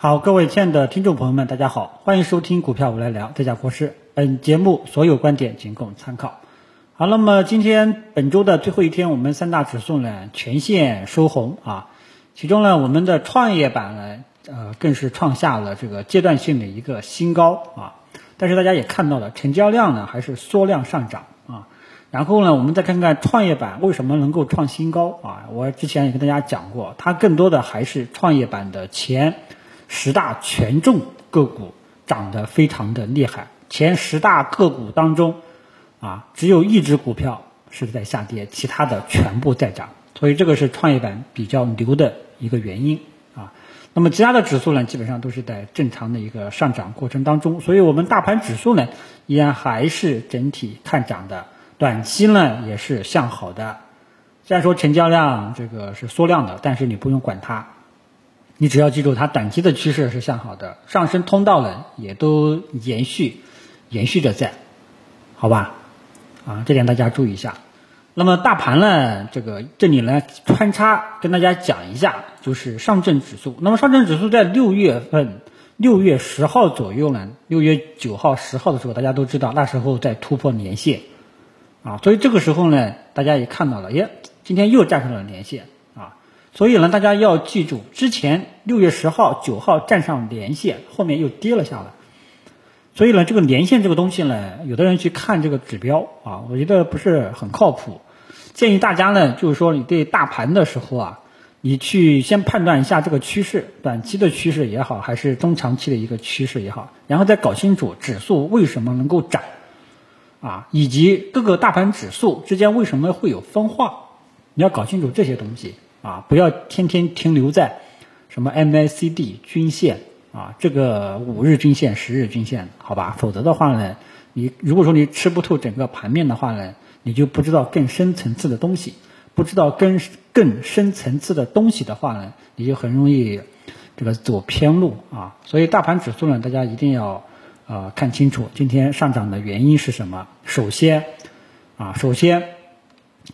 好，各位亲爱的听众朋友们，大家好，欢迎收听股票我来聊，这家国师。本节目所有观点仅供参考。好，那么今天本周的最后一天，我们三大指数呢全线收红啊，其中呢我们的创业板呢呃更是创下了这个阶段性的一个新高啊。但是大家也看到了，成交量呢还是缩量上涨啊。然后呢，我们再看看创业板为什么能够创新高啊？我之前也跟大家讲过，它更多的还是创业板的钱十大权重个股涨得非常的厉害。前十大个股当中，啊，只有一只股票是在下跌，其他的全部在涨。所以这个是创业板比较牛的一个原因啊。那么其他的指数呢，基本上都是在正常的一个上涨过程当中。所以我们大盘指数呢，依然还是整体看涨的。短期呢也是向好的，虽然说成交量这个是缩量的，但是你不用管它，你只要记住它短期的趋势是向好的，上升通道呢也都延续延续着在，好吧？啊，这点大家注意一下。那么大盘呢，这个这里呢穿插跟大家讲一下，就是上证指数。那么上证指数在六月份六月十号左右呢，六月九号十号的时候，大家都知道那时候在突破年线。啊，所以这个时候呢，大家也看到了，耶，今天又站上了年线，所以呢，大家要记住，之前六月十号、九号站上连线，后面又跌了下来，所以呢，这个连线这个东西呢，有的人去看这个指标啊，我觉得不是很靠谱，建议大家呢，就是说你对大盘的时候啊，你去先判断一下这个趋势，短期的趋势也好，还是中长期的一个趋势也好，然后再搞清楚指数为什么能够涨。啊，以及各个大盘指数之间为什么会有分化？你要搞清楚这些东西啊，不要天天停留在什么 MACD 均线啊，这个五日均线、十日均线，好吧？否则的话呢，你如果说你吃不透整个盘面的话呢，你就不知道更深层次的东西，不知道更更深层次的东西的话呢，你就很容易这个走偏路啊。所以大盘指数呢，大家一定要。啊，看清楚今天上涨的原因是什么？首先，啊，首先，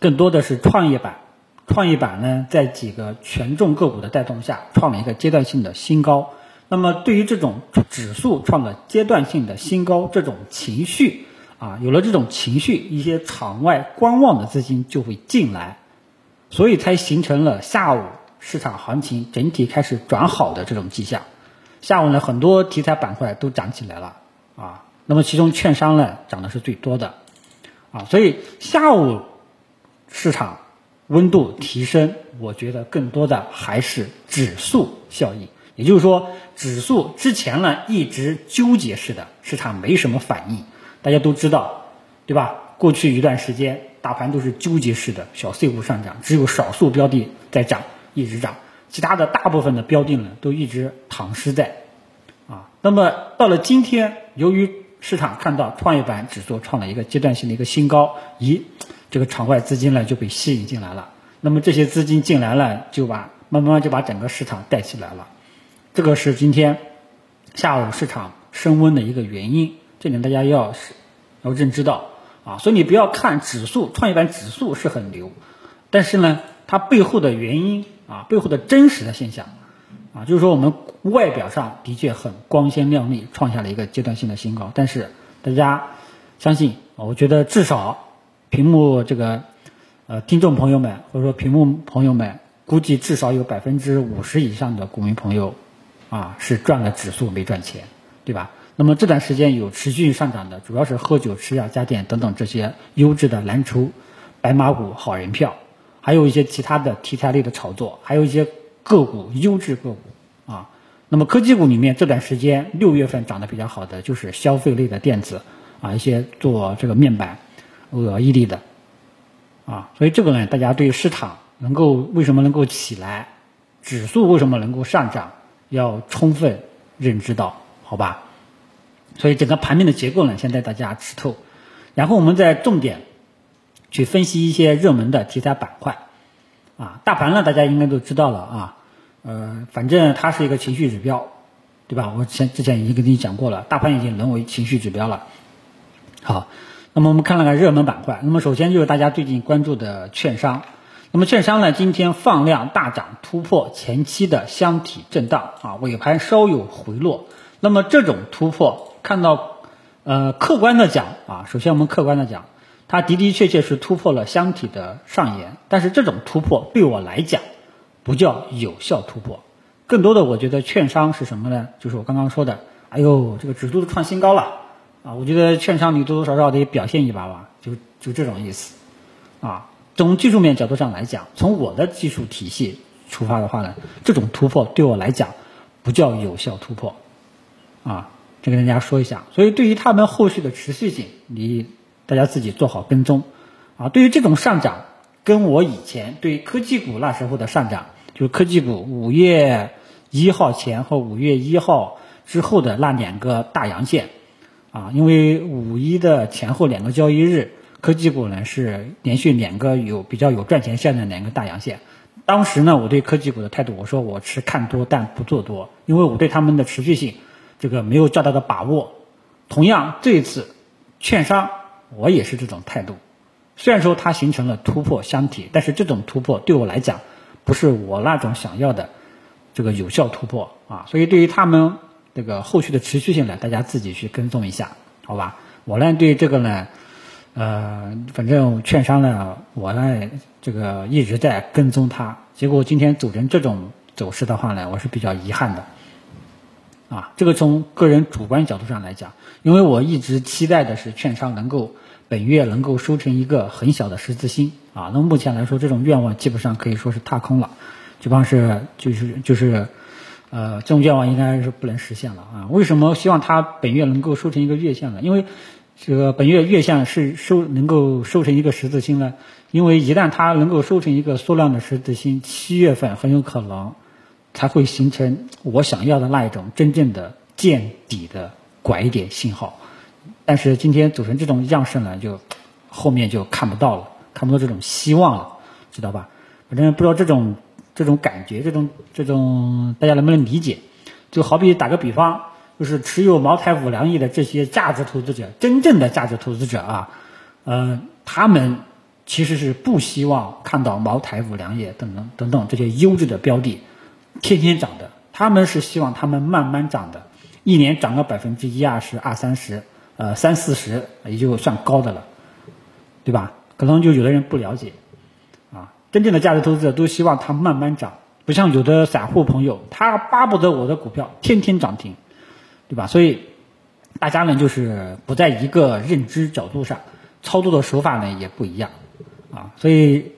更多的是创业板，创业板呢，在几个权重个股的带动下，创了一个阶段性的新高。那么，对于这种指数创了阶段性的新高，这种情绪，啊，有了这种情绪，一些场外观望的资金就会进来，所以才形成了下午市场行情整体开始转好的这种迹象。下午呢，很多题材板块都涨起来了。啊，那么其中券商呢涨的是最多的，啊，所以下午市场温度提升，我觉得更多的还是指数效应，也就是说，指数之前呢一直纠结式的，市场没什么反应，大家都知道，对吧？过去一段时间大盘都是纠结式的，小 C 股上涨，只有少数标的在涨，一直涨，其他的大部分的标的呢都一直躺尸在。啊，那么到了今天，由于市场看到创业板指数创了一个阶段性的一个新高，咦，这个场外资金呢就被吸引进来了。那么这些资金进来了，就把慢慢就把整个市场带起来了。这个是今天下午市场升温的一个原因，这点大家要是要认知到啊。所以你不要看指数，创业板指数是很牛，但是呢，它背后的原因啊，背后的真实的现象。啊，就是说我们外表上的确很光鲜亮丽，创下了一个阶段性的新高。但是大家相信，我觉得至少屏幕这个呃听众朋友们或者说屏幕朋友们，估计至少有百分之五十以上的股民朋友啊是赚了指数没赚钱，对吧？那么这段时间有持续上涨的，主要是喝酒、吃药、家电等等这些优质的蓝筹、白马股、好人票，还有一些其他的题材类的炒作，还有一些。个股优质个股啊，那么科技股里面这段时间六月份涨得比较好的就是消费类的电子啊，一些做这个面板、OLED 的啊，所以这个呢，大家对市场能够为什么能够起来，指数为什么能够上涨，要充分认知到，好吧？所以整个盘面的结构呢，先带大家吃透，然后我们再重点去分析一些热门的题材板块。啊，大盘呢，大家应该都知道了啊，呃，反正它是一个情绪指标，对吧？我前之前已经跟你讲过了，大盘已经沦为情绪指标了。好，那么我们看了看热门板块，那么首先就是大家最近关注的券商，那么券商呢，今天放量大涨，突破前期的箱体震荡啊，尾盘稍有回落。那么这种突破，看到呃客观的讲啊，首先我们客观的讲，它的的确确是突破了箱体的上沿，但是这种突破对我来讲不叫有效突破，更多的我觉得券商是什么呢？就是我刚刚说的，哎呦这个指数都创新高了啊，我觉得券商你多多少少得表现一把吧，就就这种意思啊。从技术面角度上来讲，从我的技术体系出发的话呢，这种突破对我来讲不叫有效突破。啊，这跟大家说一下，所以对于他们后续的持续性，你大家自己做好跟踪。啊，对于这种上涨，跟我以前对科技股那时候的上涨，就是科技股五月一号前和五月一号之后的那两个大阳线，啊，因为五一的前后两个交易日，科技股呢是连续两个有比较有赚钱线的两个大阳线。当时呢，我对科技股的态度，我说我持看多但不做多，因为我对他们的持续性。这个没有较大的把握，同样这一次，券商我也是这种态度。虽然说它形成了突破箱体，但是这种突破对我来讲，不是我那种想要的这个有效突破啊。所以对于他们这个后续的持续性呢，大家自己去跟踪一下，好吧？我呢对这个呢，呃，反正券商呢，我呢这个一直在跟踪它，结果今天走成这种走势的话呢，我是比较遗憾的。啊，这个从个人主观角度上来讲，因为我一直期待的是券商能够本月能够收成一个很小的十字星啊。那么目前来说，这种愿望基本上可以说是踏空了，基本上是就是就是，呃，这种愿望应该是不能实现了啊。为什么希望它本月能够收成一个月线呢？因为这个本月月线是收能够收成一个十字星呢？因为一旦它能够收成一个缩量的十字星，七月份很有可能。才会形成我想要的那一种真正的见底的拐点信号，但是今天组成这种样式呢，就后面就看不到了，看不到这种希望了，知道吧？反正不知道这种这种感觉，这种这种大家能不能理解？就好比打个比方，就是持有茅台、五粮液的这些价值投资者，真正的价值投资者啊，呃，他们其实是不希望看到茅台、五粮液等等等等这些优质的标的。天天涨的，他们是希望他们慢慢涨的，一年涨个百分之一二十、二三十，呃三四十也就算高的了，对吧？可能就有的人不了解，真正的价值投资者都希望它慢慢涨，不像有的散户朋友，他巴不得我的股票天天涨停，对吧？所以大家呢就是不在一个认知角度上，操作的手法呢也不一样，啊，所以。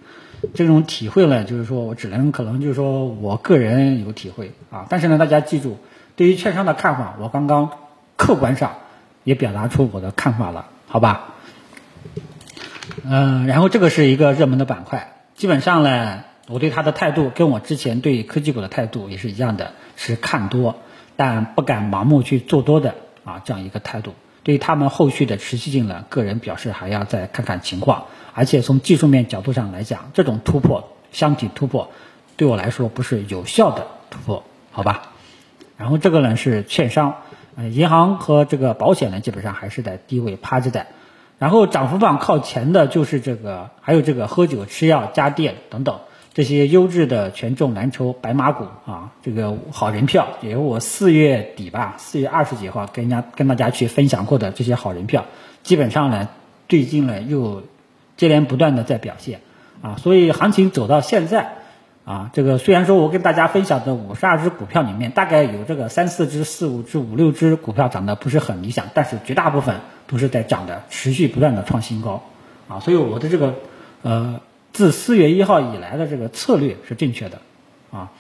这种体会呢，就是说我只能可能就是说我个人有体会啊，但是呢，大家记住，对于券商的看法，我刚刚客观上也表达出我的看法了，好吧？嗯，然后这个是一个热门的板块，基本上呢，我对它的态度跟我之前对科技股的态度也是一样的，是看多，但不敢盲目去做多的啊，这样一个态度。对于他们后续的持续性呢，个人表示还要再看看情况。而且从技术面角度上来讲，这种突破箱体突破，对我来说不是有效的突破，好吧？然后这个呢是券商，呃，银行和这个保险呢基本上还是在低位趴着的。然后涨幅榜靠前的就是这个，还有这个喝酒、吃药、家电等等这些优质的权重蓝筹白马股啊，这个好人票，也有我四月底吧，四月二十几号跟人家跟大家去分享过的这些好人票，基本上呢最近呢又。接连不断的在表现，啊，所以行情走到现在，啊，这个虽然说我跟大家分享的五十二只股票里面，大概有这个三四只、四五只、五六只股票涨得不是很理想，但是绝大部分都是在涨的，持续不断的创新高，啊，所以我的这个，呃，自四月一号以来的这个策略是正确的，啊，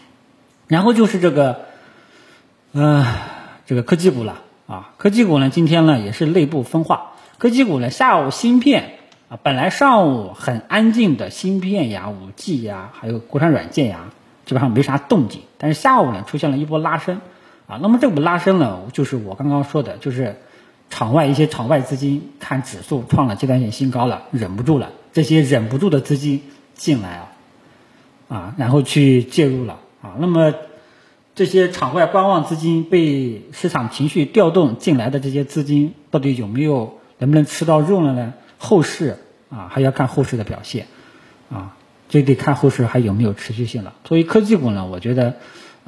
然后就是这个，嗯，这个科技股了，啊，科技股呢今天呢也是内部分化，科技股呢下午芯片。啊，本来上午很安静的芯片呀、五 G 呀，还有国产软件呀，基本上没啥动静。但是下午呢，出现了一波拉升，啊，那么这波拉升呢，就是我刚刚说的，就是场外一些场外资金看指数创了阶段性新高了，忍不住了，这些忍不住的资金进来啊，啊，然后去介入了啊。那么这些场外观望资金被市场情绪调动进来的这些资金，到底有没有能不能吃到肉了呢？后市啊，还要看后市的表现，啊，这得看后市还有没有持续性了。作为科技股呢，我觉得，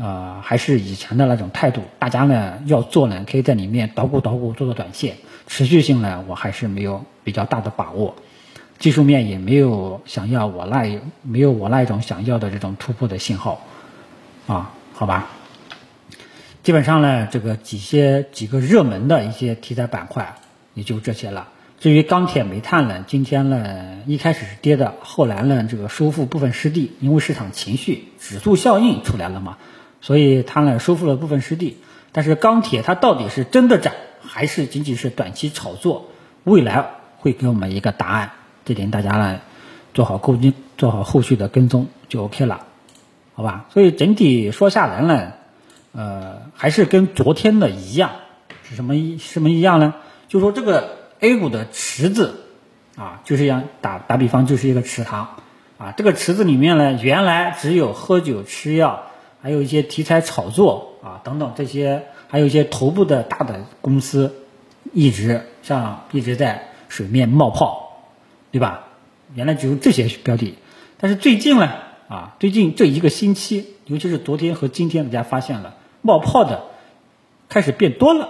呃，还是以前的那种态度，大家呢要做呢，可以在里面捣鼓捣鼓，做做短线。持续性呢，我还是没有比较大的把握。技术面也没有想要我那没有我那一种想要的这种突破的信号，啊，好吧。基本上呢，这个几些几个热门的一些题材板块也就这些了。至于钢铁、煤炭呢，今天呢一开始是跌的，后来呢这个收复部分失地，因为市场情绪指数效应出来了嘛，所以它呢收复了部分失地。但是钢铁它到底是真的涨，还是仅仅是短期炒作？未来会给我们一个答案，这点大家呢做好跟进，做好后续的跟踪就 OK 了，好吧？所以整体说下来呢，呃，还是跟昨天的一样，是什么一什么一样呢？就说这个。A 股的池子啊，就是样打打比方，就是一个池塘啊。这个池子里面呢，原来只有喝酒吃药，还有一些题材炒作啊等等这些，还有一些头部的大的公司，一直像一直在水面冒泡，对吧？原来只有这些标的，但是最近呢啊，最近这一个星期，尤其是昨天和今天，大家发现了冒泡的开始变多了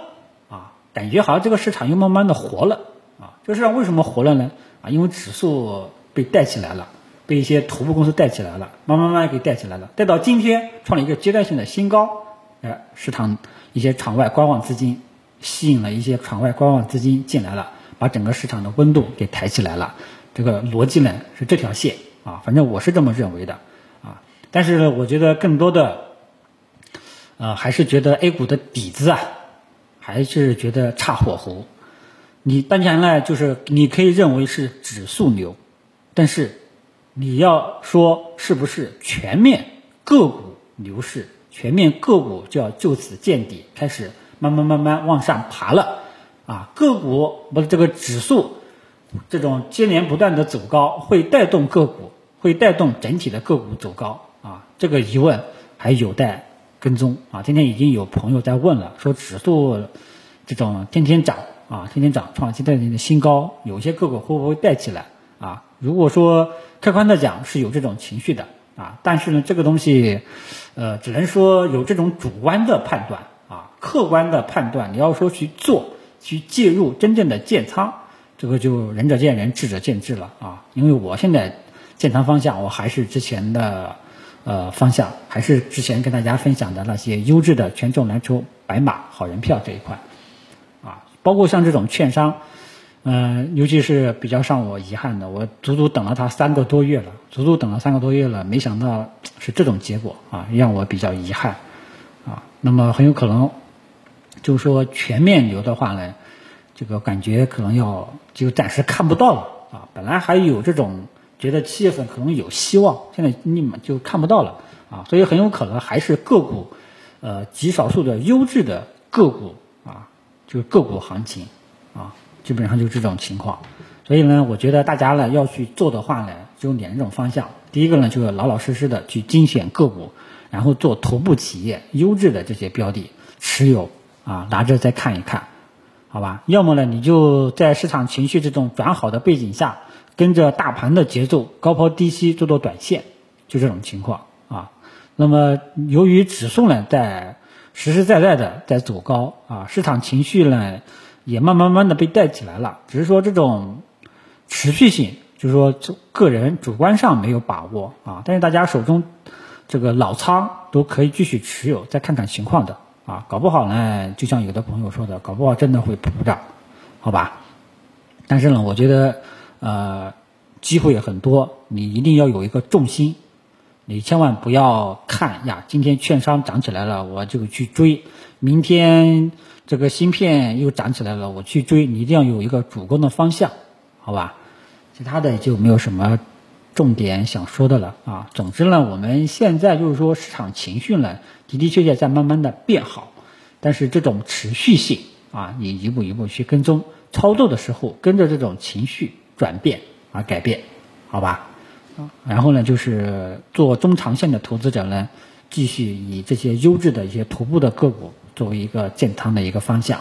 啊。感觉好像这个市场又慢慢的活了啊！这个市场为什么活了呢？啊，因为指数被带起来了，被一些头部公司带起来了，慢慢慢给带起来了，带到今天创了一个阶段性的新高。哎，市场一些场外观望资金吸引了一些场外观望资金进来了，把整个市场的温度给抬起来了。这个逻辑呢是这条线啊，反正我是这么认为的啊。但是呢，我觉得更多的，呃，还是觉得 A 股的底子啊。还是觉得差火候。你当前呢，就是你可以认为是指数牛，但是你要说是不是全面个股牛市，全面个股就要就此见底，开始慢慢慢慢往上爬了啊。个股不是这个指数，这种接连不断的走高，会带动个股，会带动整体的个股走高啊。这个疑问还有待。跟踪啊！今天已经有朋友在问了，说指数这种天天涨啊，天天涨，创新代的新高，有些个股会不会带起来啊？如果说客观的讲是有这种情绪的啊，但是呢，这个东西呃，只能说有这种主观的判断啊，客观的判断，你要说去做去介入真正的建仓，这个就仁者见仁，智者见智了啊。因为我现在建仓方向我还是之前的。呃，方向还是之前跟大家分享的那些优质的权重蓝筹白马好人票这一块，啊，包括像这种券商，嗯，尤其是比较让我遗憾的，我足足等了它三个多月了，足足等了三个多月了，没想到是这种结果啊，让我比较遗憾，啊，那么很有可能，就是说全面牛的话呢，这个感觉可能要就暂时看不到了啊，本来还有这种。觉得七月份可能有希望，现在你们就看不到了啊，所以很有可能还是个股，呃，极少数的优质的个股啊，就是个股行情啊，基本上就是这种情况。所以呢，我觉得大家呢要去做的话呢，只有两种方向。第一个呢，就是老老实实的去精选个股，然后做头部企业优质的这些标的持有啊，拿着再看一看，好吧？要么呢，你就在市场情绪这种转好的背景下。跟着大盘的节奏高抛低吸做做短线，就这种情况啊。那么由于指数呢在实实在在的在走高啊，市场情绪呢也慢慢慢的被带起来了，只是说这种持续性，就是说个人主观上没有把握啊。但是大家手中这个老仓都可以继续持有，再看看情况的啊。搞不好呢，就像有的朋友说的，搞不好真的会普涨，好吧？但是呢，我觉得。呃，机会也很多，你一定要有一个重心，你千万不要看呀，今天券商涨起来了，我就去追；明天这个芯片又涨起来了，我去追。你一定要有一个主攻的方向，好吧？其他的就没有什么重点想说的了啊。总之呢，我们现在就是说市场情绪呢的的确确在慢慢的变好，但是这种持续性啊，你一步一步去跟踪操作的时候，跟着这种情绪。转变而改变，好吧，然后呢，就是做中长线的投资者呢，继续以这些优质的一些头部的个股作为一个建仓的一个方向，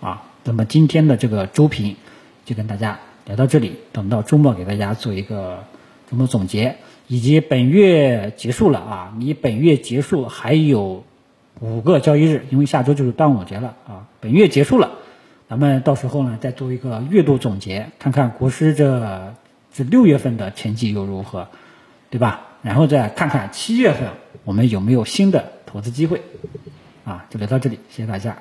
啊，那么今天的这个周评就跟大家聊到这里，等到周末给大家做一个周末总结。以及本月结束了啊，你本月结束还有五个交易日，因为下周就是端午节了啊，本月结束了，咱们到时候呢再做一个月度总结，看看国师这这六月份的成绩又如何，对吧？然后再看看七月份我们有没有新的投资机会，啊，就聊到这里，谢谢大家。